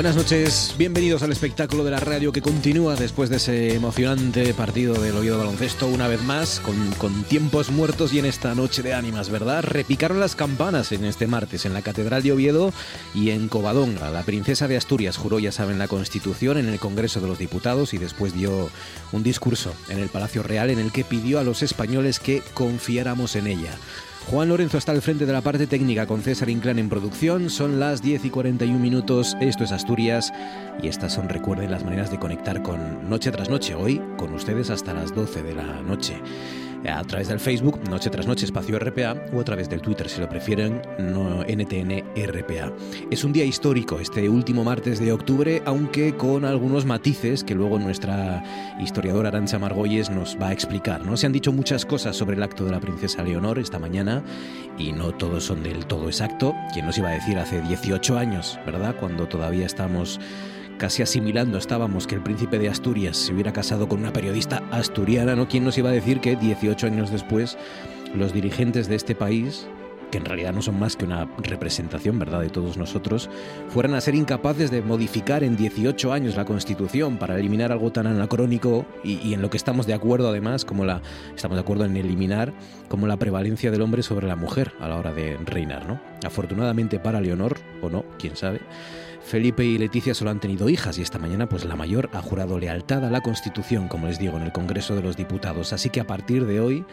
Buenas noches, bienvenidos al espectáculo de la radio que continúa después de ese emocionante partido del Oviedo Baloncesto una vez más, con, con, tiempos muertos y en esta noche de ánimas, ¿verdad? Repicaron las campanas en este martes en la Catedral de Oviedo y en Covadonga. La princesa de Asturias juró, ya saben, la Constitución en el Congreso de los Diputados y después dio un discurso en el Palacio Real en el que pidió a los españoles que confiáramos en ella. Juan Lorenzo está al frente de la parte técnica con César Inclán en producción. Son las 10 y 41 minutos. Esto es Asturias y estas son, recuerden, las maneras de conectar con Noche tras Noche. Hoy con ustedes hasta las 12 de la noche a través del Facebook, Noche tras Noche Espacio RPA, o a través del Twitter, si lo prefieren, no, NTN RPA. Es un día histórico este último martes de octubre, aunque con algunos matices que luego nuestra historiadora Arancha Margolles nos va a explicar. ¿no? Se han dicho muchas cosas sobre el acto de la princesa Leonor esta mañana y no todos son del todo exacto. ¿Quién nos iba a decir hace 18 años, verdad? Cuando todavía estamos casi asimilando estábamos que el príncipe de Asturias se hubiera casado con una periodista asturiana, ¿no? ¿Quién nos iba a decir que 18 años después los dirigentes de este país que en realidad no son más que una representación, ¿verdad?, de todos nosotros, fueran a ser incapaces de modificar en 18 años la Constitución para eliminar algo tan anacrónico y, en lo que estamos de acuerdo además, como la estamos de acuerdo en eliminar como la prevalencia del hombre sobre la mujer a la hora de reinar, ¿no? Afortunadamente para Leonor o no, quién sabe. Felipe y Leticia solo han tenido hijas y esta mañana pues la mayor ha jurado lealtad a la Constitución, como les digo, en el Congreso de los Diputados. Así que a partir de hoy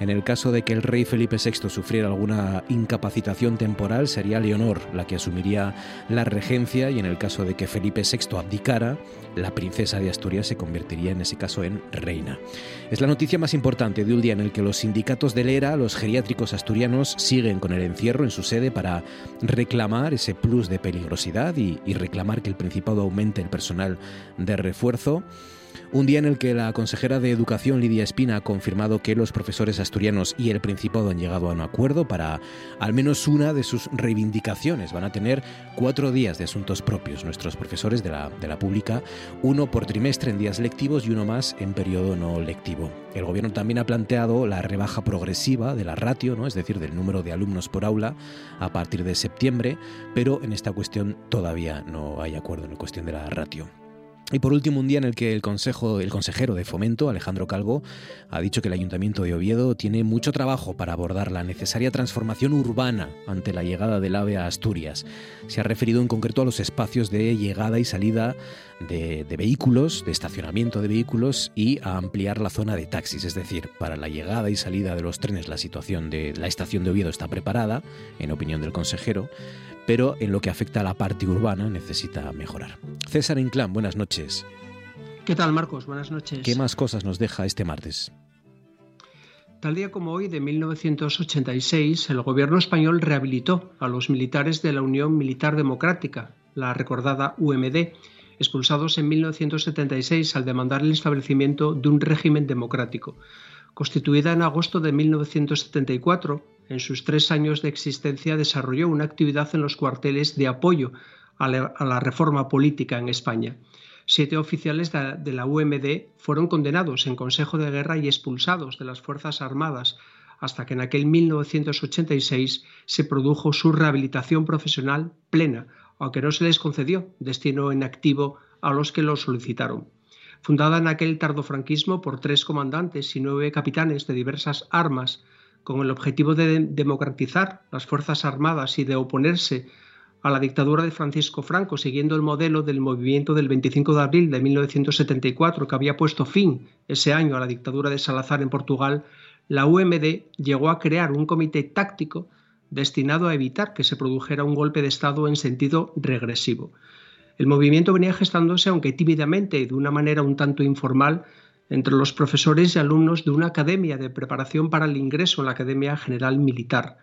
en el caso de que el rey Felipe VI sufriera alguna incapacitación temporal, sería Leonor la que asumiría la regencia y en el caso de que Felipe VI abdicara, la princesa de Asturias se convertiría en ese caso en reina. Es la noticia más importante de un día en el que los sindicatos del ERA, los geriátricos asturianos, siguen con el encierro en su sede para reclamar ese plus de peligrosidad y, y reclamar que el Principado aumente el personal de refuerzo. Un día en el que la consejera de Educación, Lidia Espina, ha confirmado que los profesores asturianos y el Principado han llegado a un acuerdo para al menos una de sus reivindicaciones. Van a tener cuatro días de asuntos propios nuestros profesores de la, de la pública, uno por trimestre en días lectivos y uno más en periodo no lectivo. El gobierno también ha planteado la rebaja progresiva de la ratio, ¿no? es decir, del número de alumnos por aula, a partir de septiembre, pero en esta cuestión todavía no hay acuerdo en la cuestión de la ratio. Y por último, un día en el que el, consejo, el consejero de Fomento, Alejandro Calvo, ha dicho que el Ayuntamiento de Oviedo tiene mucho trabajo para abordar la necesaria transformación urbana ante la llegada del AVE a Asturias. Se ha referido en concreto a los espacios de llegada y salida de, de vehículos, de estacionamiento de vehículos y a ampliar la zona de taxis. Es decir, para la llegada y salida de los trenes la situación de la estación de Oviedo está preparada, en opinión del consejero, pero en lo que afecta a la parte urbana necesita mejorar. César Inclán, buenas noches. ¿Qué tal, Marcos? Buenas noches. ¿Qué más cosas nos deja este martes? Tal día como hoy, de 1986, el gobierno español rehabilitó a los militares de la Unión Militar Democrática, la recordada UMD, expulsados en 1976 al demandar el establecimiento de un régimen democrático. Constituida en agosto de 1974, en sus tres años de existencia desarrolló una actividad en los cuarteles de apoyo a la, reforma política en España. Siete oficiales de, de la UMD fueron condenados en Consejo de Guerra y expulsados de las Fuerzas Armadas, hasta que en aquel 1986 se produjo su rehabilitación profesional plena, aunque no se les concedió destino en activo a los que lo solicitaron. Fundada en aquel tardofranquismo por tres comandantes y nueve capitanes de diversas armas, con el objetivo de democratizar las Fuerzas Armadas y de oponerse a la dictadura de Francisco Franco, siguiendo el modelo del movimiento del 25 de abril de 1974, que había puesto fin ese año a la dictadura de Salazar en Portugal, la UMD llegó a crear un comité táctico destinado a evitar que se produjera un golpe de Estado en sentido regresivo. El movimiento venía gestándose, aunque tímidamente y de una manera un tanto informal, entre los profesores y alumnos de una academia de preparación para el ingreso en la Academia General Militar.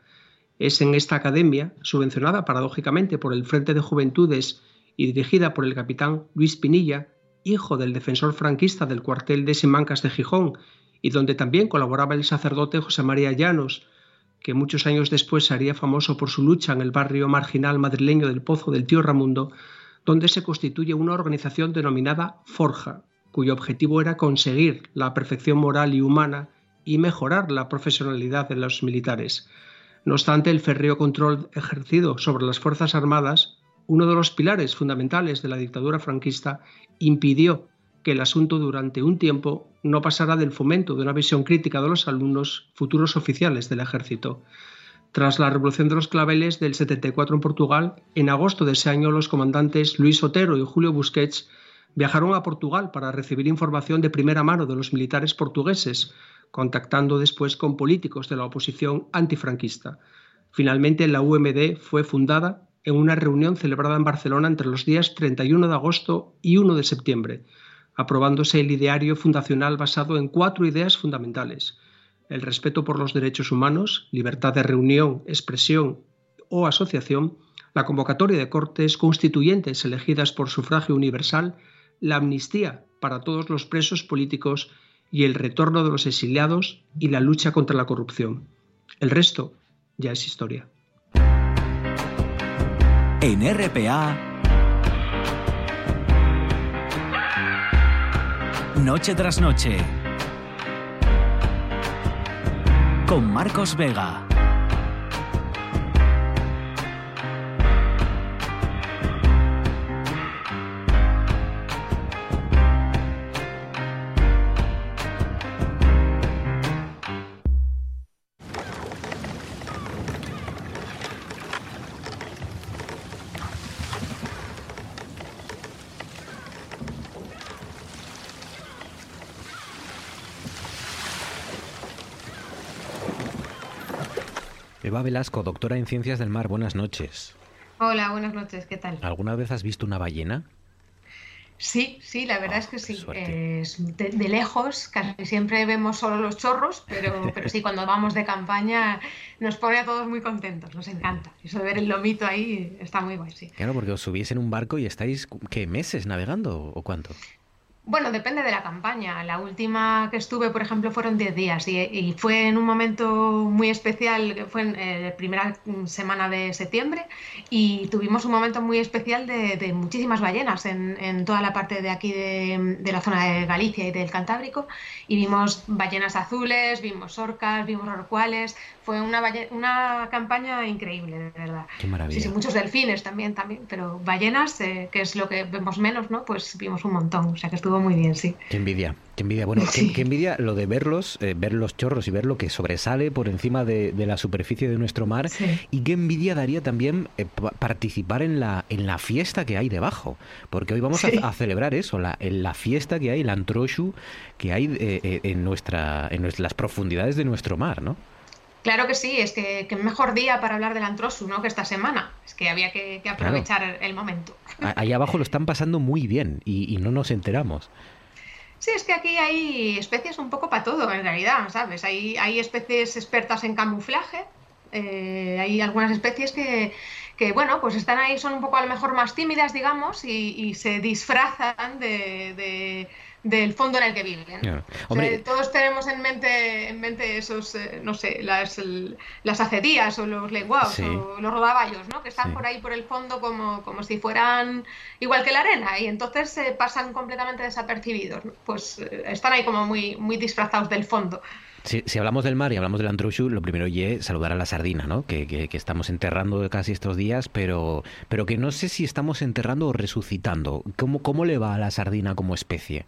Es en esta academia, subvencionada paradójicamente por el Frente de Juventudes y dirigida por el capitán Luis Pinilla, hijo del defensor franquista del cuartel de Simancas de Gijón, y donde también colaboraba el sacerdote José María Llanos, que muchos años después se haría famoso por su lucha en el barrio marginal madrileño del Pozo del Tío Ramundo, donde se constituye una organización denominada Forja, cuyo objetivo era conseguir la perfección moral y humana y mejorar la profesionalidad de los militares. No obstante, el férreo control ejercido sobre las Fuerzas Armadas, uno de los pilares fundamentales de la dictadura franquista, impidió que el asunto durante un tiempo no pasara del fomento de una visión crítica de los alumnos futuros oficiales del ejército. Tras la Revolución de los Claveles del 74 en Portugal, en agosto de ese año los comandantes Luis Otero y Julio Busquets viajaron a Portugal para recibir información de primera mano de los militares portugueses contactando después con políticos de la oposición antifranquista. Finalmente, la UMD fue fundada en una reunión celebrada en Barcelona entre los días 31 de agosto y 1 de septiembre, aprobándose el ideario fundacional basado en cuatro ideas fundamentales. El respeto por los derechos humanos, libertad de reunión, expresión o asociación, la convocatoria de cortes constituyentes elegidas por sufragio universal, la amnistía para todos los presos políticos y el retorno de los exiliados y la lucha contra la corrupción. El resto ya es historia. En RPA, Noche tras Noche, con Marcos Vega. Eva Velasco, doctora en Ciencias del Mar, buenas noches. Hola, buenas noches, ¿qué tal? ¿Alguna vez has visto una ballena? Sí, sí, la verdad es que sí. de, lejos, casi siempre vemos solo los chorros, pero, pero sí, cuando vamos de campaña nos pone a todos muy contentos, nos encanta. Eso de ver el lomito ahí está muy guay, sí. Claro, porque os subís en un barco y estáis, ¿qué, meses navegando o cuánto? Bueno, depende de la campaña. La última que estuve, por ejemplo, fueron 10 días y, fue en un momento muy especial, que fue en eh, la primera semana de septiembre y tuvimos un momento muy especial de, muchísimas ballenas en, toda la parte de aquí de, la zona de Galicia y del Cantábrico y vimos ballenas azules, vimos orcas, vimos rorcuales. Fue una, una campaña increíble, de verdad. Qué maravilla. Sí, sí, muchos delfines también, también, pero ballenas, eh, que es lo que vemos menos, ¿no? Pues vimos un montón, o sea que estuvo muy bien, sí. Qué envidia, qué envidia. Bueno, qué, envidia lo de verlos, eh, ver los chorros y ver lo que sobresale por encima de, la superficie de nuestro mar. Y qué envidia daría también eh, participar en la, en la fiesta que hay debajo. Porque hoy vamos a, celebrar eso, la, en la fiesta que hay, el antroshu que hay eh, en, nuestra, en las profundidades de nuestro mar, ¿no? Claro que sí, es que, qué mejor día para hablar del Antrosu, ¿no? Que esta semana. Es que había que, aprovechar el momento. Ahí abajo lo están pasando muy bien y, no nos enteramos. Sí, es que aquí hay especies un poco para todo, en realidad, ¿sabes? Hay, hay especies expertas en camuflaje, eh, hay algunas especies que, que, bueno, pues están ahí, son un poco a lo mejor más tímidas, digamos, y, se disfrazan de del fondo en el que viven. todos tenemos en mente, en mente esos, eh, no sé, las, las acedías o los lenguados o los rodaballos, ¿no? Que están por ahí por el fondo como, como si fueran igual que la arena y entonces se pasan completamente desapercibidos. Pues eh, están ahí como muy, muy disfrazados del fondo. Si, hablamos del mar y hablamos del antrushu, lo primero es saludar a la sardina, ¿no? Que, que, que, estamos enterrando casi estos días, pero, pero que no sé si estamos enterrando o resucitando. ¿Cómo, ¿Cómo le va a la sardina como especie?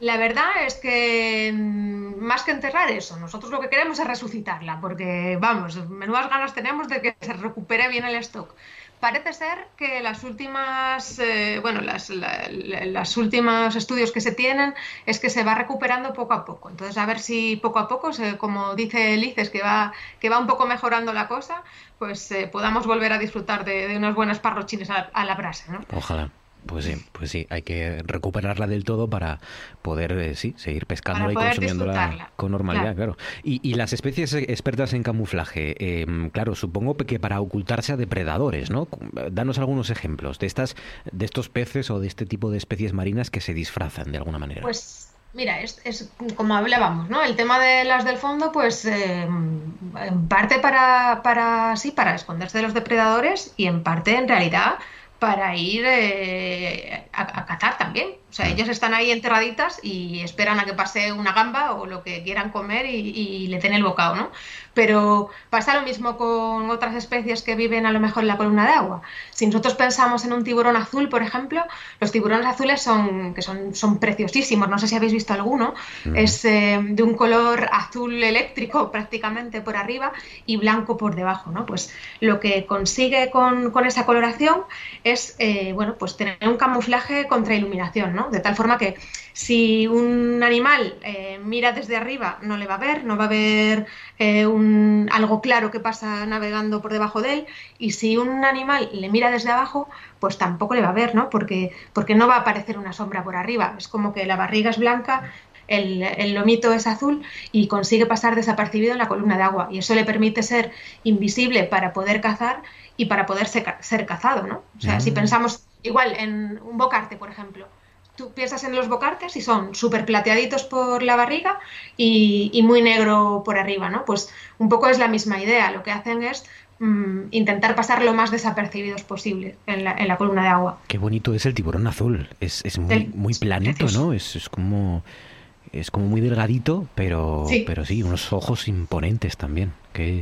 La verdad es que mm, más que enterrar eso, nosotros lo que queremos es resucitarla, porque vamos, menudas ganas tenemos de que se recupere bien el stock. Parece ser que las últimas, eh, bueno, las, últimos estudios que se tienen es que se va recuperando poco a poco. Entonces, a ver si poco a poco, como dice Lices, que va, que va un poco mejorando la cosa, pues eh, podamos volver a disfrutar de, unas buenas parrochines a, a la brasa, ¿no? Ojalá. Pues sí, pues sí, hay que recuperarla del todo para poder, eh, sí, seguir pescándola y consumiéndola con normalidad, claro. Y, las especies expertas en camuflaje, em, claro, supongo que para ocultarse a depredadores, ¿no? Danos algunos ejemplos de estas, de estos peces o de este tipo de especies marinas que se disfrazan de alguna manera. Pues Mira, es, es, como hablábamos, ¿no? El tema de las del fondo, pues em, en parte para, para, sí, para esconderse de los depredadores y en parte, en realidad, para ir eh, a, cazar también. O sea, ellos están ahí enterraditas y esperan a que pase una gamba o lo que quieran comer y, y le den el bocado, ¿no? Pero pasa lo mismo con otras especies que viven a lo mejor en la columna de agua. Si nosotros pensamos en un tiburón azul, por ejemplo, los tiburones azules son, que son, son preciosísimos, no sé si habéis visto alguno, es eh, de un color azul eléctrico prácticamente por arriba y blanco por debajo. ¿no? Pues lo que consigue con, con esa coloración es eh, bueno, pues tener un camuflaje contra iluminación, ¿no? De tal forma que si un animal eh, mira desde arriba no le va a ver, no va a ver un algo claro que pasa navegando por debajo de él y si un animal le mira desde abajo, pues tampoco le va a ver, ¿no? Porque, porque no va a aparecer una sombra por arriba. Es como que la barriga es blanca, el, lomito es azul y consigue pasar desapercibido en la columna de agua y eso le permite ser invisible para poder cazar y para poder ser, cazado, ¿no? O sea, si mm. pensamos igual en un bocarte, por ejemplo, tú piensas en los bocartes y son súper plateaditos por la barriga y, muy negro por arriba, ¿no? Pues un poco es la misma idea. Lo que hacen es mm, intentar pasar lo más desapercibidos posible en la, columna de agua. Qué bonito es el tiburón azul. Es, muy, muy planito, ¿no? Es, es, como es como muy delgadito, pero pero sí, unos ojos imponentes también.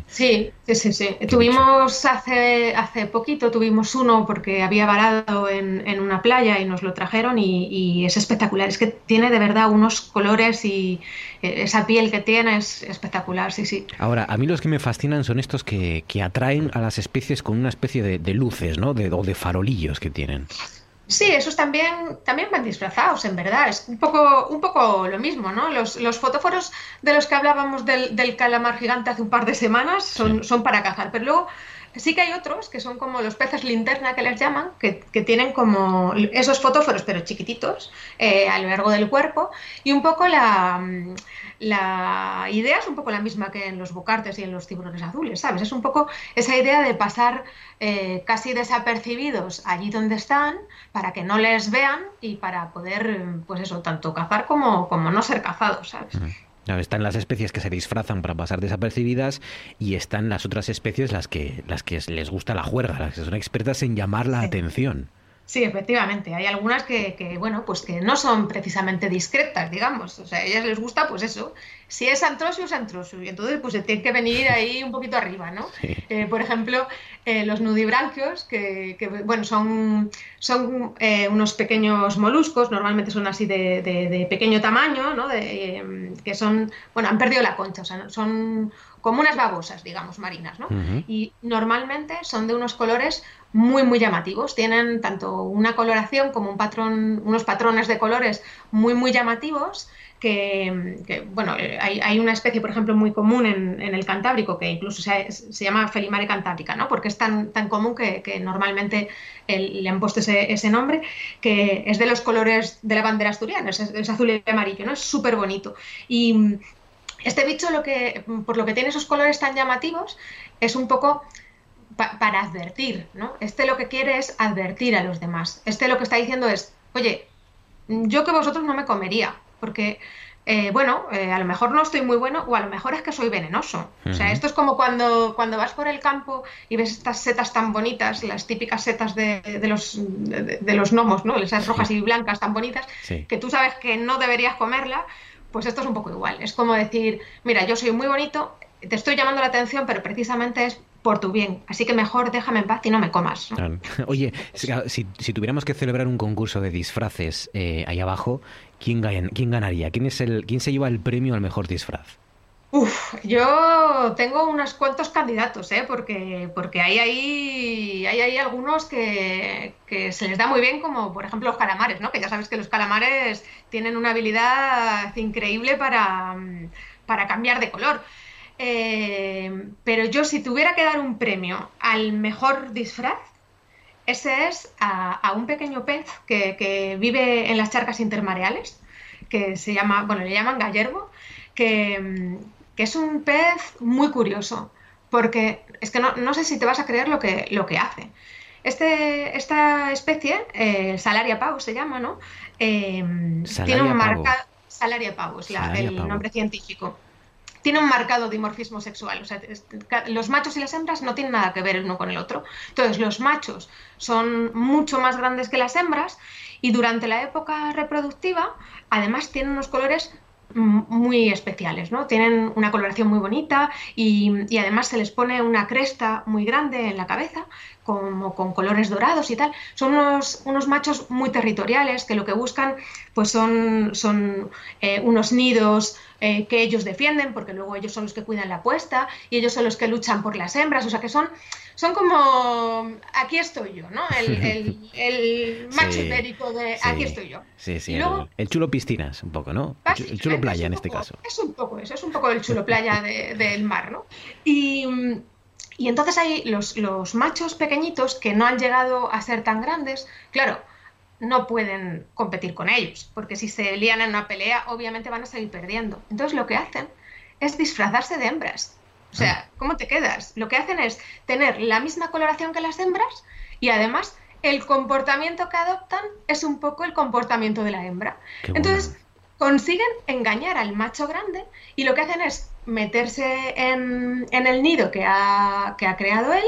Sí, sí, sí. Tuvimos hace, hace poquito, tuvimos uno porque había varado en, en una playa y nos lo trajeron y, es espectacular. Es que tiene de verdad unos colores y eh, esa piel que tiene es espectacular, sí, sí. Ahora, a mí los que me fascinan son estos que, que atraen a las especies con una especie de, de luces, ¿no? De, o de farolillos que tienen. Sí, esos también, también van disfrazados, en verdad. Es un poco, un poco lo mismo, ¿no? Los, los fotóforos de los que hablábamos del, del, calamar gigante hace un par de semanas son, son para cazar, pero luego sí que hay otros que son como los peces linterna que les llaman, que, que tienen como esos fotóforos, pero chiquititos, eh, a lo largo del cuerpo, y un poco la la idea es un poco la misma que en los bocartes y en los tiburones azules, ¿sabes? Es un poco esa idea de pasar eh, casi desapercibidos allí donde están para que no les vean y para poder, pues eso, tanto cazar como, como no ser cazados, ¿sabes? Están las especies que se disfrazan para pasar desapercibidas y están las otras especies las que, las que les gusta la juerga, las que son expertas en llamar la atención. Sí, efectivamente. Hay algunas que, bueno, pues que no son precisamente discretas, digamos. O sea, a ellas les gusta, pues eso. Si es antrosio, es antrosio. Y entonces, pues se tiene que venir ahí un poquito arriba, ¿no? Eh, por ejemplo, eh, los nudibranquios, que, que, bueno, son, son eh, unos pequeños moluscos, normalmente son así de, pequeño tamaño, ¿no? De, que son, bueno, han perdido la concha, o sea, son como unas babosas, digamos, marinas, ¿no? Y normalmente son de unos colores muy, muy llamativos. Tienen tanto una coloración como un patrón, unos patrones de colores muy, muy llamativos. Que, bueno, hay, hay, una especie, por ejemplo, muy común en, el Cantábrico, que incluso se, se, llama Felimare cantábrica, ¿no? Porque es tan, tan común que, que normalmente le han puesto ese, ese, nombre, que es de los colores de la bandera asturiana, es, es azul y amarillo, ¿no? Es súper bonito. Y este bicho, lo que, por lo que tiene esos colores tan llamativos, es un poco para advertir, ¿no? Este lo que quiere es advertir a los demás. Este lo que está diciendo es, oye, yo que vosotros no me comería, porque, eh, bueno, eh, a lo mejor no estoy muy bueno o a lo mejor es que soy venenoso. O sea, esto es como cuando, cuando vas por el campo y ves estas setas tan bonitas, las típicas setas de, los, de, los gnomos, ¿no? Esas rojas y blancas tan bonitas, que tú sabes que no deberías comerla, pues esto es un poco igual. Es como decir, mira, yo soy muy bonito, te estoy llamando la atención, pero precisamente es por tu bien. Así que mejor déjame en paz y no me comas. Oye, si, tuviéramos que celebrar un concurso de disfraces eh, ahí abajo, ¿quién, quién ganaría? ¿Quién, es el, ¿Quién se lleva el premio al mejor disfraz? Uf, yo tengo unos cuantos candidatos, ¿eh? porque, porque hay, ahí, hay, hay algunos que, que, se les da muy bien, como por ejemplo los calamares, ¿no? que ya sabes que los calamares tienen una habilidad increíble para, para cambiar de color. Eh, pero yo si tuviera que dar un premio al mejor disfraz, ese es a, un pequeño pez que, que, vive en las charcas intermareales, que se llama, bueno, le llaman gallerbo, que, que es un pez muy curioso, porque es que no, sé si te vas a creer lo que, lo que hace. Este, esta especie, eh, Salaria pavus se llama, ¿no? Eh, tiene un marcado. Salaria pavus, el nombre científico. Tiene un marcado dimorfismo sexual. Los machos y las hembras no tienen nada que ver el uno con el otro. Entonces, los machos son mucho más grandes que las hembras y durante la época reproductiva, además, tienen unos colores muy especiales, ¿no? Tienen una coloración muy bonita y, además se les pone una cresta muy grande en la cabeza, como con colores dorados y tal. Son unos, unos machos muy territoriales que lo que buscan pues son, son eh, unos nidos eh, que ellos defienden, porque luego ellos son los que cuidan la puesta y ellos son los que luchan por las hembras, o sea que son, son como, aquí estoy yo, ¿no? El, macho ibérico de aquí estoy yo. Sí, sí, el, chulo piscinas, un poco, ¿no? El chulo playa en este caso. Es un poco eso, es un poco el chulo playa del mar, ¿no? Y... entonces hay los, los, machos pequeñitos que no han llegado a ser tan grandes, claro, no pueden competir con ellos, porque si se lían en una pelea, obviamente van a salir perdiendo. Entonces lo que hacen es disfrazarse de hembras. O sea, ah. ¿cómo te quedas? Lo que hacen es tener la misma coloración que las hembras y además el comportamiento que adoptan es un poco el comportamiento de la hembra. Entonces consiguen engañar al macho grande y lo que hacen es meterse en, el nido que ha, que ha, creado él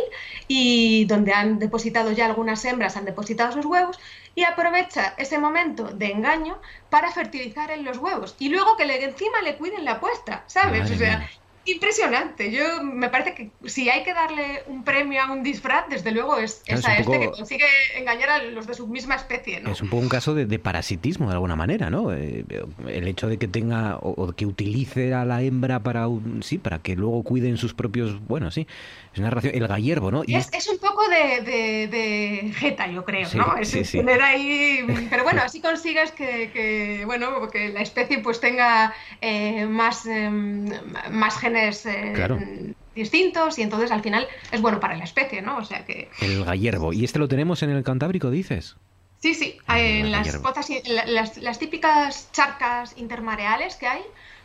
y donde han depositado ya algunas hembras, han depositado sus huevos y aprovecha ese momento de engaño para fertilizar en los huevos y luego que le, encima le cuiden la puesta, ¿sabes? o sea, impresionante. Yo me parece que si hay que darle un premio a un disfraz, desde luego es, a este que consigue engañar a los de su misma especie. ¿no? Es un poco un caso de, parasitismo de alguna manera, ¿no? Eh, el hecho de que tenga o, que utilice a la hembra para un, sí, para que luego cuiden sus propios, bueno, sí, es una relación, el gallerbo, ¿no? Y es, un poco de, de, jeta, yo creo, ¿no? Es tener ahí, pero bueno, así consigues que, bueno, que la especie pues tenga eh, más, em, más eh, distintos y entonces al final es bueno para la especie, ¿no? O sea que... El gallerbo. ¿Y este lo tenemos en el Cantábrico, dices? Sí, sí, ah, en las, las, las típicas charcas intermareales que hay,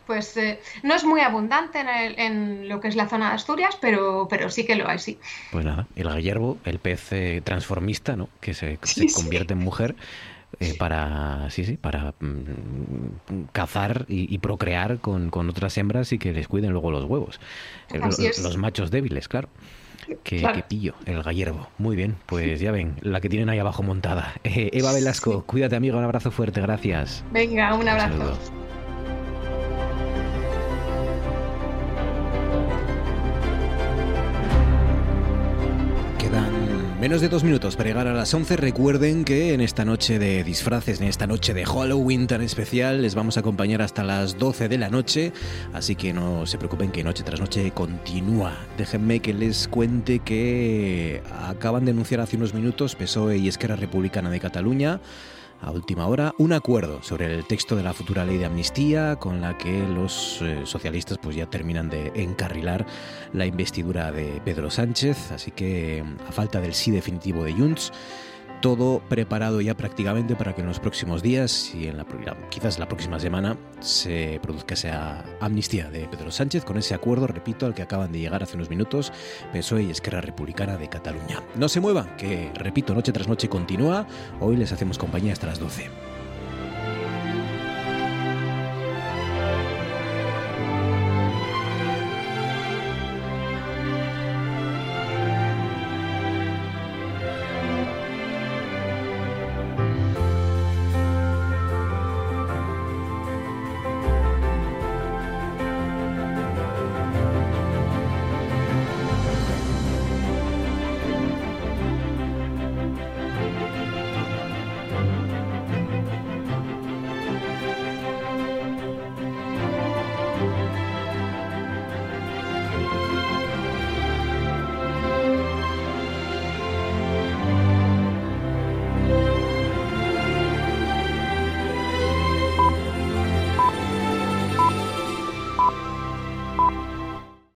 pues eh, no es muy abundante en, lo que es la zona de Asturias, pero, pero sí que lo hay, sí. Pues nada, el gallerbo, el pez eh, transformista, ¿no? Que se, convierte en mujer. Eh, para sí sí para mm, cazar y, procrear con, otras hembras y que les cuiden luego los huevos los, machos débiles claro Qué, pillo, el gallerbo. Muy bien, pues ya ven, la que tienen ahí abajo montada. Eva Velasco, cuídate amigo, un abrazo fuerte, gracias. Venga, un abrazo. Menos de dos minutos para llegar a las 11. Recuerden que en esta noche de disfraces, en esta noche de Halloween tan especial, les vamos a acompañar hasta las 12 de la noche. Así que no se preocupen que noche tras noche continúa. Déjenme que les cuente que acaban de anunciar hace unos minutos PSOE y Esquerra Republicana de Cataluña a última hora un acuerdo sobre el texto de la futura ley de amnistía con la que los eh, socialistas pues ya terminan de encarrilar la investidura de Pedro Sánchez, así que a falta del sí definitivo de Junts todo preparado ya prácticamente para que en los próximos días y en la, quizás la próxima semana se produzca esa amnistía de Pedro Sánchez con ese acuerdo, repito, al que acaban de llegar hace unos minutos PSOE y Esquerra Republicana de Cataluña. No se muevan, que repito, noche tras noche continúa. Hoy les hacemos compañía hasta las 12.